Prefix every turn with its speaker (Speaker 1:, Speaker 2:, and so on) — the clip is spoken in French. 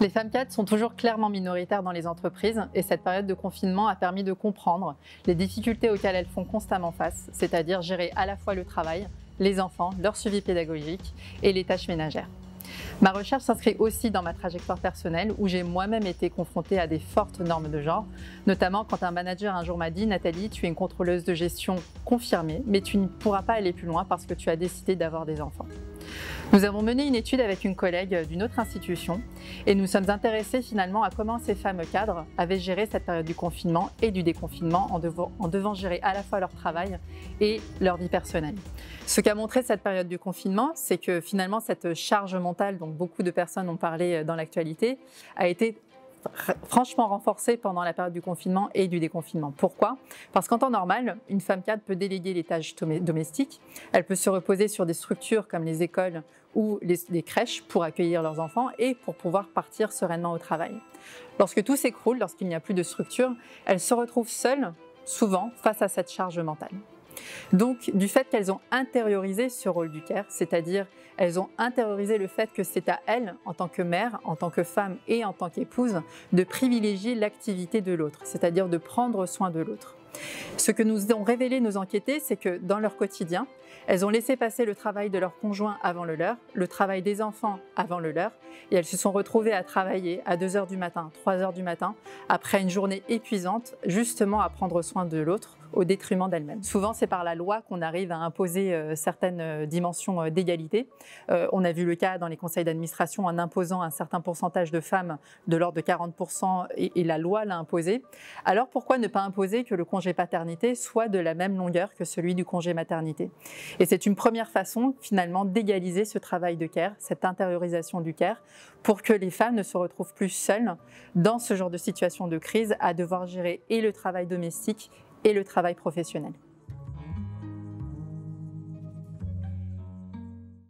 Speaker 1: Les femmes cadres sont toujours clairement minoritaires dans les entreprises et cette période de confinement a permis de comprendre les difficultés auxquelles elles font constamment face, c'est-à-dire gérer à la fois le travail, les enfants, leur suivi pédagogique et les tâches ménagères. Ma recherche s'inscrit aussi dans ma trajectoire personnelle où j'ai moi-même été confrontée à des fortes normes de genre, notamment quand un manager un jour m'a dit Nathalie, tu es une contrôleuse de gestion confirmée, mais tu ne pourras pas aller plus loin parce que tu as décidé d'avoir des enfants. Nous avons mené une étude avec une collègue d'une autre institution et nous sommes intéressés finalement à comment ces femmes cadres avaient géré cette période du confinement et du déconfinement en devant, gérer à la fois leur travail et leur vie personnelle. Ce qu'a montré cette période du confinement, c'est que finalement cette charge mentale dont beaucoup de personnes ont parlé dans l'actualité a été franchement renforcée pendant la période du confinement et du déconfinement. Pourquoi? Parce qu'en temps normal, une femme cadre peut déléguer les tâches domestiques, elle peut se reposer sur des structures comme les écoles ou les, crèches pour accueillir leurs enfants et pour pouvoir partir sereinement au travail. Lorsque tout s'écroule, lorsqu'il n'y a plus de structure, elle se retrouve seule, souvent, face à cette charge mentale. Donc, du fait qu'elles ont intériorisé ce rôle du care, c'est-à-dire elles ont intériorisé le fait que c'est à elles, en tant que mère, en tant que femme et en tant qu'épouse, de privilégier l'activité de l'autre, c'est-à-dire de prendre soin de l'autre. Ce que nous ont révélé nos enquêtés, c'est que dans leur quotidien, elles ont laissé passer le travail de leur conjoint avant le leur, le travail des enfants avant le leur, et elles se sont retrouvées à travailler à 2 heures du matin, 3 heures du matin, après une journée épuisante, justement à prendre soin de l'autre au détriment d'elles-mêmes. Souvent, c'est par la loi qu'on arrive à imposer euh, certaines euh, dimensions euh, d'égalité. on a vu le cas dans les conseils d'administration en imposant un certain pourcentage de femmes de l'ordre de 40% et, la loi l'a imposé. Alors pourquoi ne pas imposer que le congé paternité soit de la même longueur que celui du congé maternité? Et c'est une première façon finalement d'égaliser ce travail de care, cette intériorisation du care, pour que les femmes ne se retrouvent plus seules dans ce genre de situation de crise à devoir gérer et le travail domestique et le travail professionnel.